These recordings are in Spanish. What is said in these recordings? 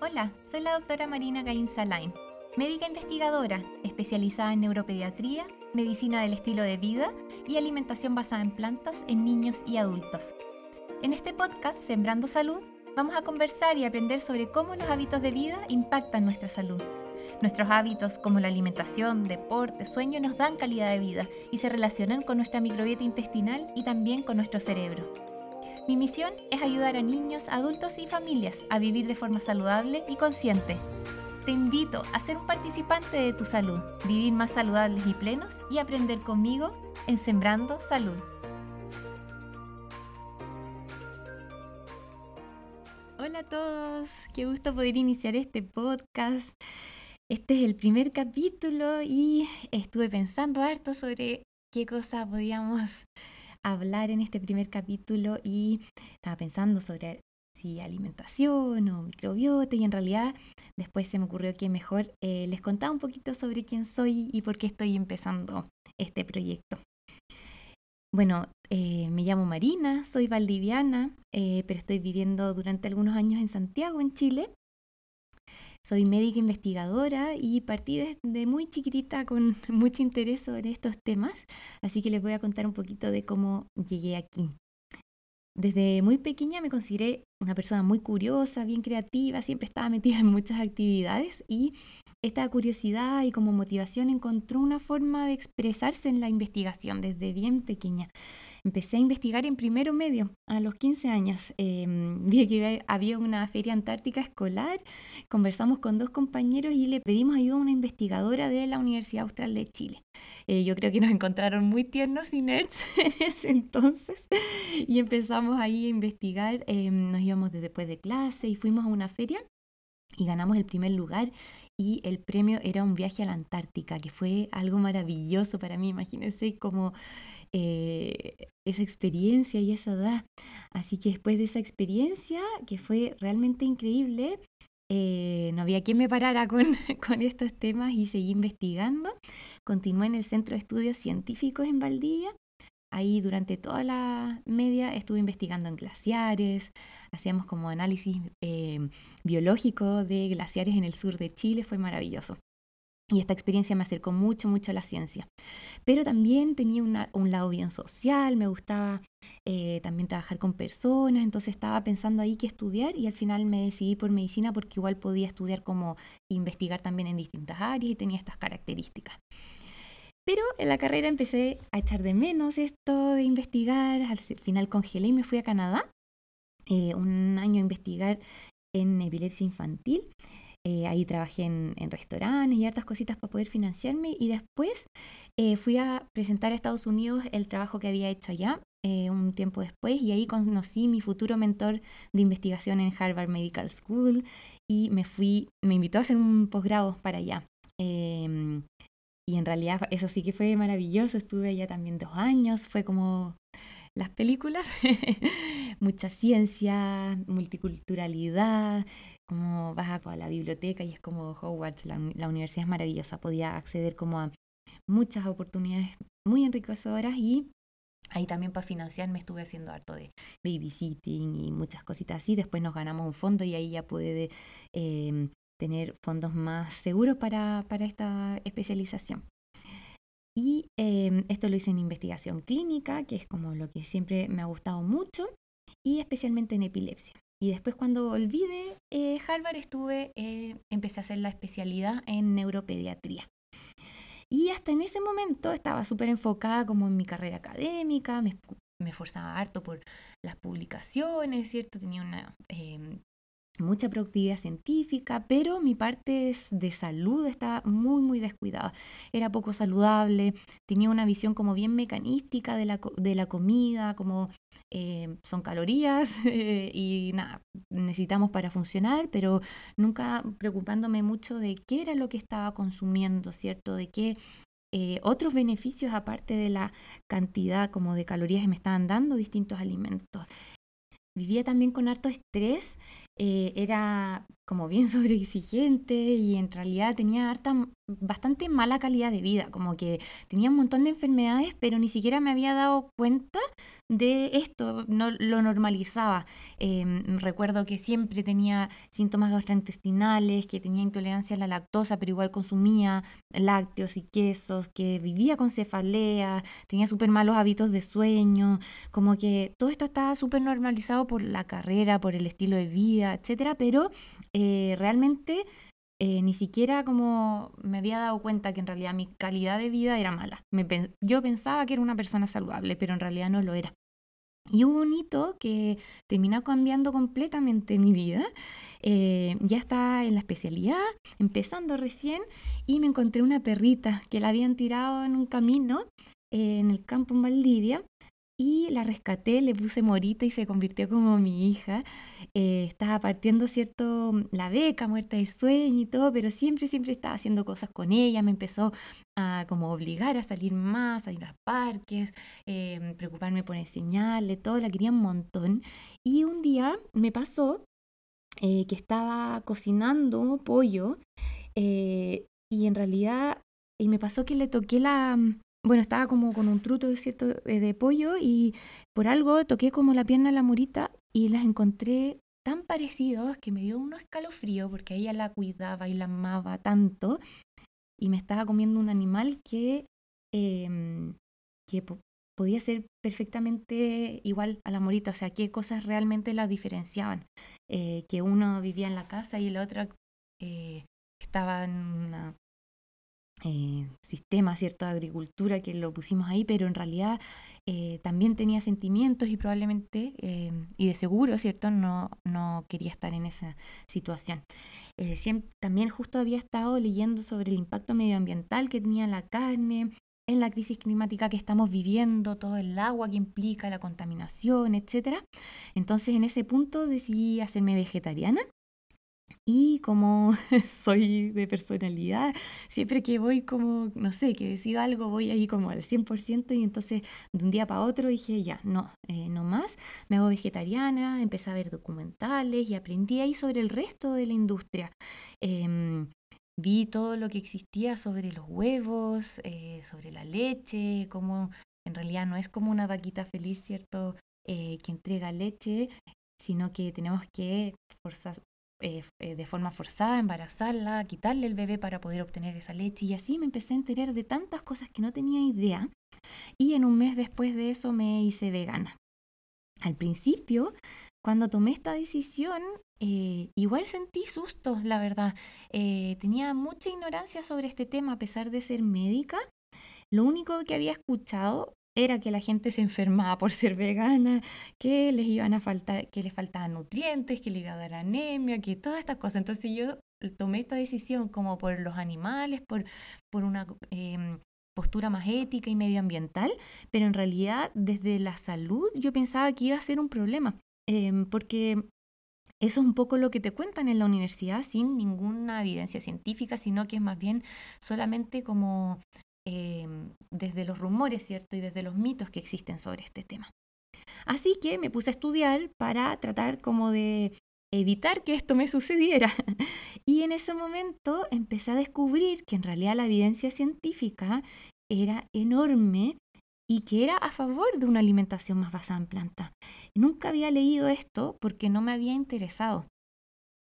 Hola, soy la doctora Marina Gain Salain, médica investigadora especializada en neuropediatría, medicina del estilo de vida y alimentación basada en plantas en niños y adultos. En este podcast, Sembrando Salud, vamos a conversar y aprender sobre cómo los hábitos de vida impactan nuestra salud. Nuestros hábitos como la alimentación, deporte, sueño nos dan calidad de vida y se relacionan con nuestra microbiota intestinal y también con nuestro cerebro. Mi misión es ayudar a niños, adultos y familias a vivir de forma saludable y consciente. Te invito a ser un participante de tu salud, vivir más saludables y plenos y aprender conmigo en Sembrando Salud. Hola a todos, qué gusto poder iniciar este podcast. Este es el primer capítulo y estuve pensando harto sobre qué cosa podíamos hablar en este primer capítulo y estaba pensando sobre si alimentación o microbiota y en realidad después se me ocurrió que mejor eh, les contaba un poquito sobre quién soy y por qué estoy empezando este proyecto. Bueno, eh, me llamo Marina, soy valdiviana, eh, pero estoy viviendo durante algunos años en Santiago, en Chile. Soy médica investigadora y partí desde muy chiquitita con mucho interés sobre estos temas, así que les voy a contar un poquito de cómo llegué aquí. Desde muy pequeña me consideré una persona muy curiosa, bien creativa, siempre estaba metida en muchas actividades y esta curiosidad y como motivación encontró una forma de expresarse en la investigación desde bien pequeña empecé a investigar en primero medio a los 15 años. Vi que había una feria antártica escolar, conversamos con dos compañeros y le pedimos ayuda a una investigadora de la Universidad Austral de Chile. Eh, yo creo que nos encontraron muy tiernos y nerds en ese entonces y empezamos ahí a investigar. Em, nos íbamos después de clase y fuimos a una feria y ganamos el primer lugar y el premio era un viaje a la Antártica, que fue algo maravilloso para mí. Imagínense como eh, esa experiencia y esa edad. Así que después de esa experiencia, que fue realmente increíble, eh, no había quien me parara con, con, estos temas y seguí investigando. Continué en el Centro de Estudios Científicos en Valdivia. Ahí durante toda la media estuve investigando en glaciares, hacíamos como análisis eh, biológico de glaciares en el sur de Chile, fue maravilloso. Y esta experiencia me acercó mucho, mucho a la ciencia. Pero también tenía un lado bien social, me gustaba eh, también trabajar con personas, entonces estaba pensando ahí qué estudiar y al final me decidí por medicina porque igual podía estudiar como investigar también en distintas áreas y tenía estas características. Pero en la carrera empecé a echar de menos esto de investigar, al final congelé y me fui a Canadá, eh, un año a investigar en epilepsia infantil eh, ahí trabajé en, restaurantes y hartas cositas para poder financiarme. Y después eh, fui a presentar a Estados Unidos el trabajo que había hecho allá eh, un tiempo después. Y ahí conocí mi futuro mentor de investigación en Harvard Medical School y me fui, me invitó a hacer un posgrado para allá. Em, y en realidad eso sí que fue maravilloso, estuve allá también dos años, fue como las películas, mucha ciencia, multiculturalidad, como vas a la biblioteca y es como Hogwarts, la, universidad es maravillosa, podía acceder como a muchas oportunidades muy enriquecedoras y ahí también para financiarme estuve haciendo harto de babysitting y muchas cositas así, después nos ganamos un fondo y ahí ya pude em, tener fondos más seguros para, para esta especialización. Y em, esto lo hice en investigación clínica, que es como lo que siempre me ha gustado mucho, y especialmente en epilepsia. Y después cuando olvidé eh, Harvard estuve, eh, empecé a hacer la especialidad en neuropediatría. Y hasta en ese momento estaba súper enfocada como en mi carrera académica, me, me, esforzaba harto por las publicaciones, ¿cierto? Tenía una em, mucha productividad científica, pero mi parte de salud estaba muy, muy descuidada. Era poco saludable, tenía una visión como bien mecanística de la, de la comida, como eh, son calorías y nada, necesitamos para funcionar, pero nunca preocupándome mucho de qué era lo que estaba consumiendo, ¿cierto? De qué eh, otros beneficios aparte de la cantidad como de calorías que me estaban dando distintos alimentos. Vivía también con harto estrés, eh, era como bien sobreexigente y en realidad tenía harta, bastante mala calidad de vida, como que tenía un montón de enfermedades, pero ni siquiera me había dado cuenta de esto, no lo normalizaba. Em, recuerdo que siempre tenía síntomas gastrointestinales, que tenía intolerancia a la lactosa, pero igual consumía lácteos y quesos, que vivía con cefalea, tenía súper malos hábitos de sueño, como que todo esto estaba súper normalizado por la carrera, por el estilo de vida, etcétera, pero eh, realmente eh, ni siquiera como me había dado cuenta que en realidad mi calidad de vida era mala. yo pensaba que era una persona saludable, pero en realidad no lo era. Y hubo un hito que terminó cambiando completamente mi vida. Eh, ya estaba en la especialidad, empezando recién, y me encontré una perrita que la habían tirado en un camino en el campo en Valdivia y la rescaté, le puse morita y se convirtió como mi hija. Eh, estaba partiendo, ¿cierto? La beca, muerta de sueño y todo, pero siempre, siempre estaba haciendo cosas con ella. Me empezó a como obligar a salir más, a ir a parques, eh, preocuparme por enseñarle, todo, la quería un montón. Y un día me pasó eh, que estaba cocinando pollo y en realidad, y me pasó que le toqué la, bueno, estaba como con un truto cierto de pollo y por algo toqué como la pierna de la morita y las encontré tan parecidos que me dio un escalofrío porque ella la cuidaba y la amaba tanto y me estaba comiendo un animal que, em, que podía ser perfectamente igual a la morita, o sea, qué cosas realmente la diferenciaban, eh, que uno vivía en la casa y el otro eh, estaba en una eh, sistema cierto de agricultura que lo pusimos ahí, pero en realidad eh, también tenía sentimientos y probablemente, eh, y de seguro, ¿cierto? No, no quería estar en esa situación. también justo había estado leyendo sobre el impacto medioambiental que tenía la carne, en la crisis climática que estamos viviendo, todo el agua que implica, la contaminación, etc. Entonces en ese punto decidí hacerme vegetariana y como soy de personalidad, siempre que voy como, no sé, que decido algo, voy ahí como al 100% y entonces de un día para otro dije, ya, no, eh, no más, me hago vegetariana, empecé a ver documentales y aprendí ahí sobre el resto de la industria. Em, vi todo lo que existía sobre los huevos, eh, sobre la leche, como en realidad no es como una vaquita feliz, ¿cierto? Eh, que entrega leche, sino que tenemos que forzar, eh, eh, de forma forzada, embarazarla, quitarle el bebé para poder obtener esa leche. Y así me empecé a enterar de tantas cosas que no tenía idea. Y en un mes después de eso me hice vegana. Al principio, cuando tomé esta decisión, eh, igual sentí sustos, la verdad. tenía mucha ignorancia sobre este tema a pesar de ser médica. Lo único que había escuchado era que la gente se enfermaba por ser vegana, que les iban a faltar, que les faltaban nutrientes, que le iba a dar anemia, que todas estas cosas. Entonces yo tomé esta decisión como por los animales, por, por una em, postura más ética y medioambiental, pero en realidad desde la salud yo pensaba que iba a ser un problema, em, porque eso es un poco lo que te cuentan en la universidad sin ninguna evidencia científica, sino que es más bien solamente como Em, desde los rumores, ¿cierto? Y desde los mitos que existen sobre este tema. Así que me puse a estudiar para tratar como de evitar que esto me sucediera. Y en ese momento empecé a descubrir que en realidad la evidencia científica era enorme y que era a favor de una alimentación más basada en planta. Nunca había leído esto porque no me había interesado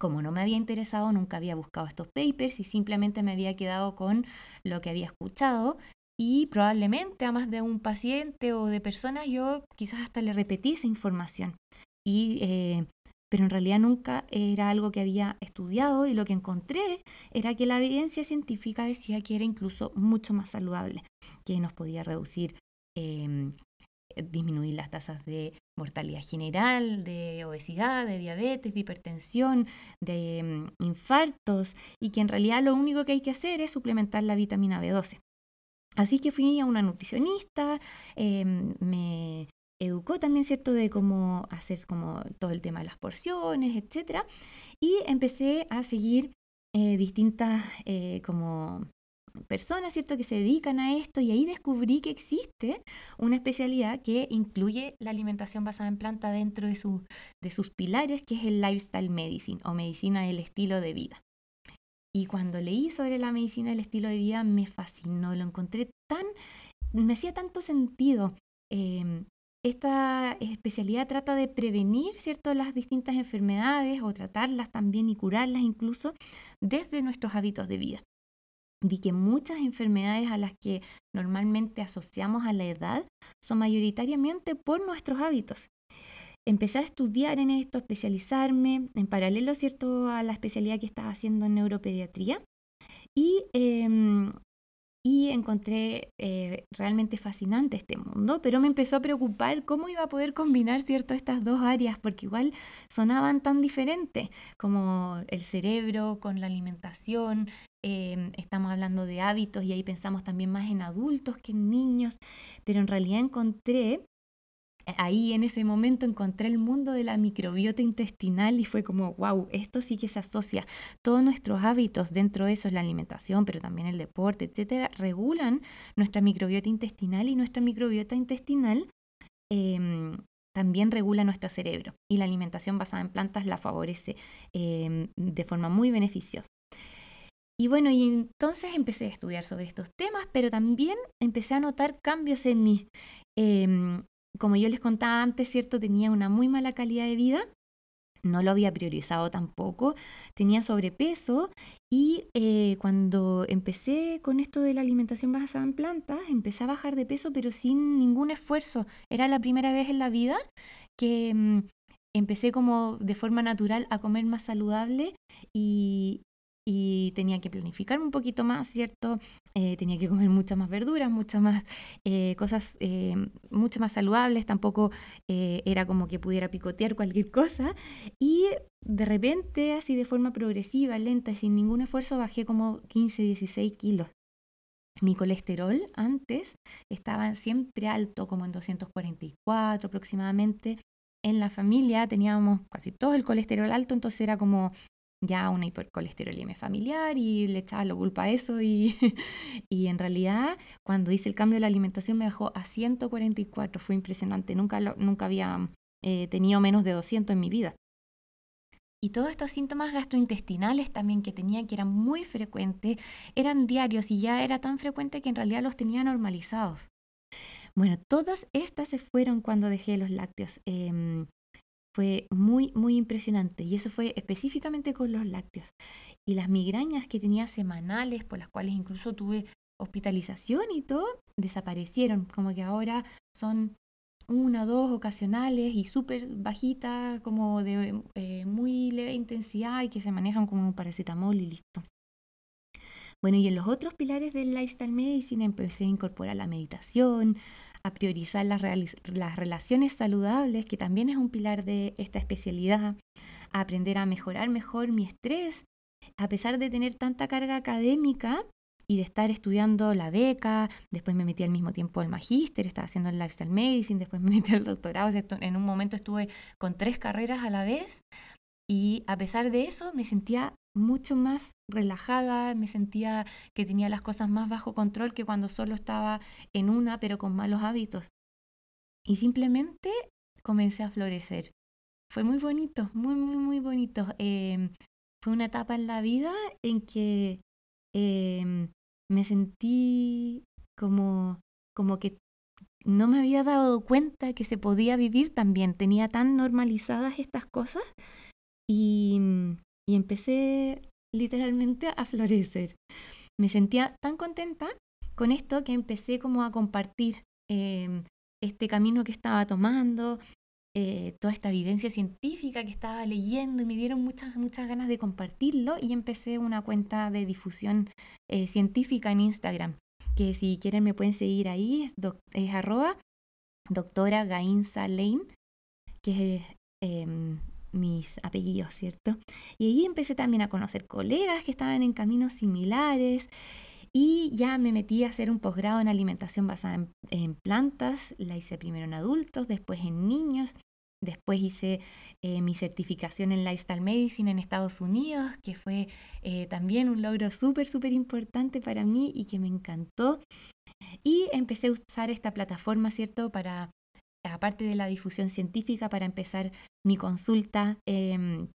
como no me había interesado, nunca había buscado estos papers y simplemente me había quedado con lo que había escuchado y probablemente a más de un paciente o de personas yo quizás hasta le repetí esa información. Y, eh, pero en realidad nunca era algo que había estudiado y lo que encontré era que la evidencia científica decía que era incluso mucho más saludable, que nos podía reducir em, disminuir las tasas de mortalidad general, de obesidad, de diabetes, de hipertensión, de mm, infartos, y que en realidad lo único que hay que hacer es suplementar la vitamina B12. Así que fui a una nutricionista, em, me educó también, ¿cierto?, de cómo hacer como todo el tema de las porciones, etc. Y empecé a seguir eh, distintas eh, como personas, ¿cierto?, que se dedican a esto y ahí descubrí que existe una especialidad que incluye la alimentación basada en planta dentro de, de sus pilares, que es el lifestyle medicine o medicina del estilo de vida. Y cuando leí sobre la medicina del estilo de vida me fascinó, lo encontré tan, me hacía tanto sentido. Em, esta especialidad trata de prevenir ¿cierto? las distintas enfermedades o tratarlas también y curarlas incluso desde nuestros hábitos de vida. Vi que muchas enfermedades a las que normalmente asociamos a la edad son mayoritariamente por nuestros hábitos. Empecé a estudiar en esto, a especializarme, en paralelo ¿cierto? a la especialidad que estaba haciendo en neuropediatría. Y em, y encontré eh, realmente fascinante este mundo, pero me empezó a preocupar cómo iba a poder combinar cierto estas dos áreas, porque igual sonaban tan diferentes, como el cerebro con la alimentación, em, estamos hablando de hábitos y ahí pensamos también más en adultos que en niños, pero en realidad encontré ahí en ese momento encontré el mundo de la microbiota intestinal y fue como, wow, esto sí que se asocia. Todos nuestros hábitos, dentro de eso es la alimentación, pero también el deporte, etcétera, regulan nuestra microbiota intestinal y nuestra microbiota intestinal em, también regula nuestro cerebro y la alimentación basada en plantas la favorece em, de forma muy beneficiosa. Y bueno, y entonces empecé a estudiar sobre estos temas, pero también empecé a notar cambios en mí. Em, como yo les contaba antes, ¿cierto? Tenía una muy mala calidad de vida, no lo había priorizado tampoco, tenía sobrepeso y eh, cuando empecé con esto de la alimentación basada en plantas, empecé a bajar de peso pero sin ningún esfuerzo. Era la primera vez en la vida que mm, empecé como de forma natural a comer más saludable y, y tenía que planificarme un poquito más, ¿cierto? Eh, tenía que comer muchas más verduras, muchas más eh, cosas eh, mucho más saludables, tampoco era como que pudiera picotear cualquier cosa y de repente, así de forma progresiva, lenta, sin ningún esfuerzo, bajé como 15, 16 kilos. Mi colesterol antes estaba siempre alto, como en 244 aproximadamente. En la familia teníamos casi todo el colesterol alto, entonces era como ya una hipercolesterolemia familiar y le echaba la culpa a eso y, y en realidad cuando hice el cambio de la alimentación me bajó a 144, fue impresionante, nunca, nunca había eh, tenido menos de 200 en mi vida. Y todos estos síntomas gastrointestinales también que tenía, que eran muy frecuentes, eran diarios y ya era tan frecuente que en realidad los tenía normalizados. Bueno, todas estas se fueron cuando dejé los lácteos. Em, fue muy, muy impresionante y eso fue específicamente con los lácteos. Y las migrañas que tenía semanales, por las cuales incluso tuve hospitalización y todo, desaparecieron. Como que ahora son una, dos ocasionales y súper bajitas, como de eh, muy leve intensidad y que se manejan como un paracetamol y listo. Bueno, y en los otros pilares del lifestyle medicine empecé a incorporar la meditación, a priorizar las, relaciones saludables, que también es un pilar de esta especialidad, aprender a mejorar mejor mi estrés, a pesar de tener tanta carga académica y de estar estudiando la beca, después me metí al mismo tiempo al magíster, estaba haciendo el lifestyle medicine, después me metí al doctorado, en un momento estuve con tres carreras a la vez y a pesar de eso me sentía mucho más relajada, me sentía que tenía las cosas más bajo control que cuando solo estaba en una, pero con malos hábitos. Y simplemente comencé a florecer. Fue muy bonito, muy, muy, muy bonito. Em, fue una etapa en la vida en que em, me sentí como, como que no me había dado cuenta que se podía vivir también. Tenía tan normalizadas estas cosas y y empecé literalmente a florecer. Me sentía tan contenta con esto que empecé como a compartir em, este camino que estaba tomando, eh, toda esta evidencia científica que estaba leyendo y me dieron muchas, muchas ganas de compartirlo y empecé una cuenta de difusión eh, científica en Instagram, que si quieren me pueden seguir ahí, es, arroba doctora Gainza Lane, que es em, mis apellidos, ¿cierto? Y ahí empecé también a conocer colegas que estaban en caminos similares y ya me metí a hacer un posgrado en alimentación basada en, plantas. La hice primero en adultos, después en niños Después hice eh, mi certificación en Lifestyle Medicine en Estados Unidos, que fue eh, también un logro súper, súper importante para mí y que me encantó. Y empecé a usar esta plataforma, ¿cierto? Para, aparte de la difusión científica, para empezar mi consulta em,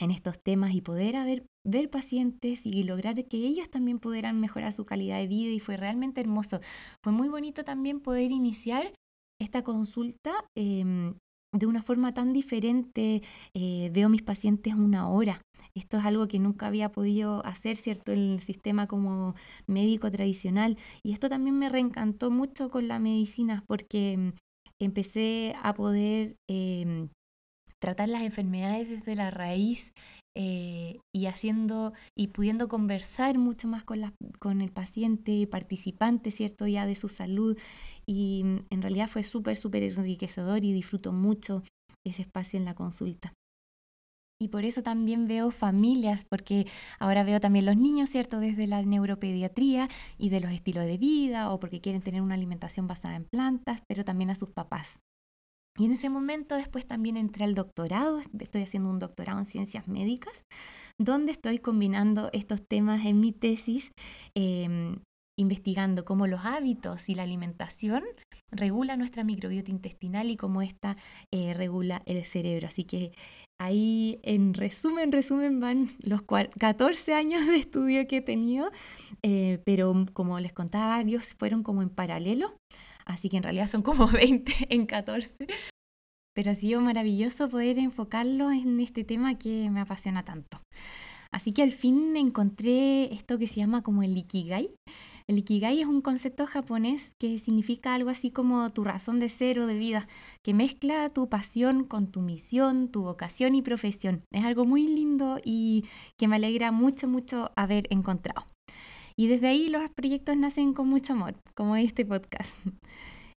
en estos temas y poder ver pacientes y lograr que ellos también pudieran mejorar su calidad de vida y fue realmente hermoso. Fue muy bonito también poder iniciar esta consulta em, de una forma tan diferente. Eh, veo mis pacientes una hora. Esto es algo que nunca había podido hacer, ¿cierto? En el sistema como médico tradicional. Y esto también me reencantó mucho con la medicina porque mm, empecé a poder em, tratar las enfermedades desde la raíz eh, y haciendo y pudiendo conversar mucho más con, la, con el paciente participante, ¿cierto? Ya de su salud y mm, en realidad fue súper, súper enriquecedor y disfruto mucho ese espacio en la consulta. Y por eso también veo familias, porque ahora veo también los niños, ¿cierto? Desde la neuropediatría y de los estilos de vida, o porque quieren tener una alimentación basada en plantas, pero también a sus papás. Y en ese momento después también entré al doctorado, estoy haciendo un doctorado en ciencias médicas, donde estoy combinando estos temas en mi tesis em, investigando cómo los hábitos y la alimentación regula nuestra microbiota intestinal y cómo ésta eh, regula el cerebro. Así que ahí en resumen, resumen van los 14 años de estudio que he tenido, eh, pero como les contaba, varios fueron como en paralelo, así que en realidad son como 20 en 14. Pero ha sido maravilloso poder enfocarlo en este tema que me apasiona tanto. Así que al fin encontré esto que se llama como el Ikigai, el Ikigai es un concepto japonés que significa algo así como tu razón de ser o de vida, que mezcla tu pasión con tu misión, tu vocación y profesión. Es algo muy lindo y que me alegra mucho, mucho haber encontrado. Y desde ahí los proyectos nacen con mucho amor, como este podcast.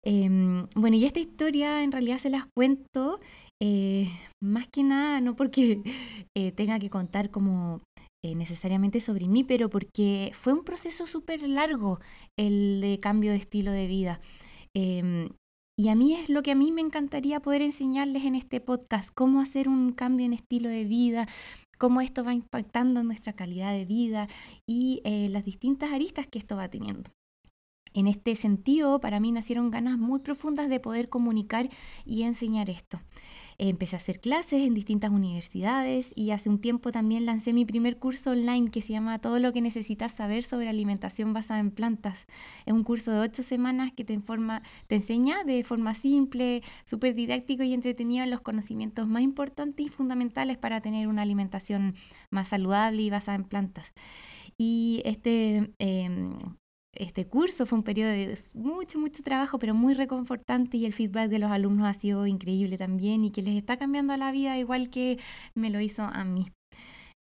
Em, bueno, y esta historia en realidad se las cuento eh, más que nada, no porque eh, tenga que contar como eh, necesariamente sobre mí, pero porque fue un proceso súper largo el de cambio de estilo de vida. Em, y a mí es lo que a mí me encantaría poder enseñarles en este podcast, cómo hacer un cambio en estilo de vida, cómo esto va impactando en nuestra calidad de vida y eh, las distintas aristas que esto va teniendo. En este sentido, para mí nacieron ganas muy profundas de poder comunicar y enseñar esto. Empecé a hacer clases en distintas universidades y hace un tiempo también lancé mi primer curso online que se llama Todo lo que necesitas saber sobre alimentación basada en plantas. Es un curso de ocho semanas que te, informa, te enseña de forma simple, súper didáctico y entretenido los conocimientos más importantes y fundamentales para tener una alimentación más saludable y basada en plantas. Y este em, este curso. Fue un periodo de mucho, mucho trabajo, pero muy reconfortante y el feedback de los alumnos ha sido increíble también y que les está cambiando la vida igual que me lo hizo a mí.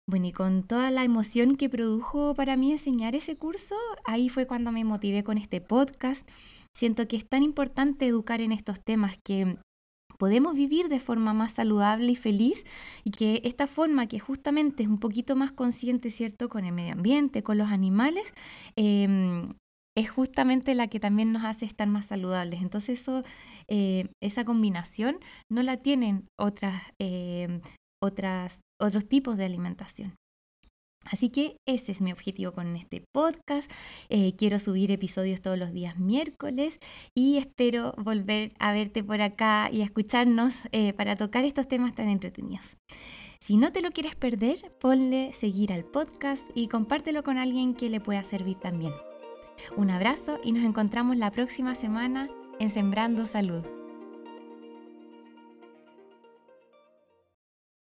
Bueno, y con toda la emoción que produjo para mí enseñar ese curso, ahí fue cuando me motivé con este podcast. Siento que es tan importante educar en estos temas que podemos vivir de forma más saludable y feliz y que esta forma que justamente es un poquito más consciente, ¿cierto?, con el medio ambiente, con los animales, em, es justamente la que también nos hace estar más saludables. Entonces eso, eh, esa combinación no la tienen otras, em, otras, otros tipos de alimentación. Así que ese es mi objetivo con este podcast. Eh, quiero subir episodios todos los días miércoles y espero volver a verte por acá y a escucharnos eh, para tocar estos temas tan entretenidos. Si no te lo quieres perder, ponle seguir al podcast y compártelo con alguien que le pueda servir también. Un abrazo y nos encontramos la próxima semana en Sembrando Salud.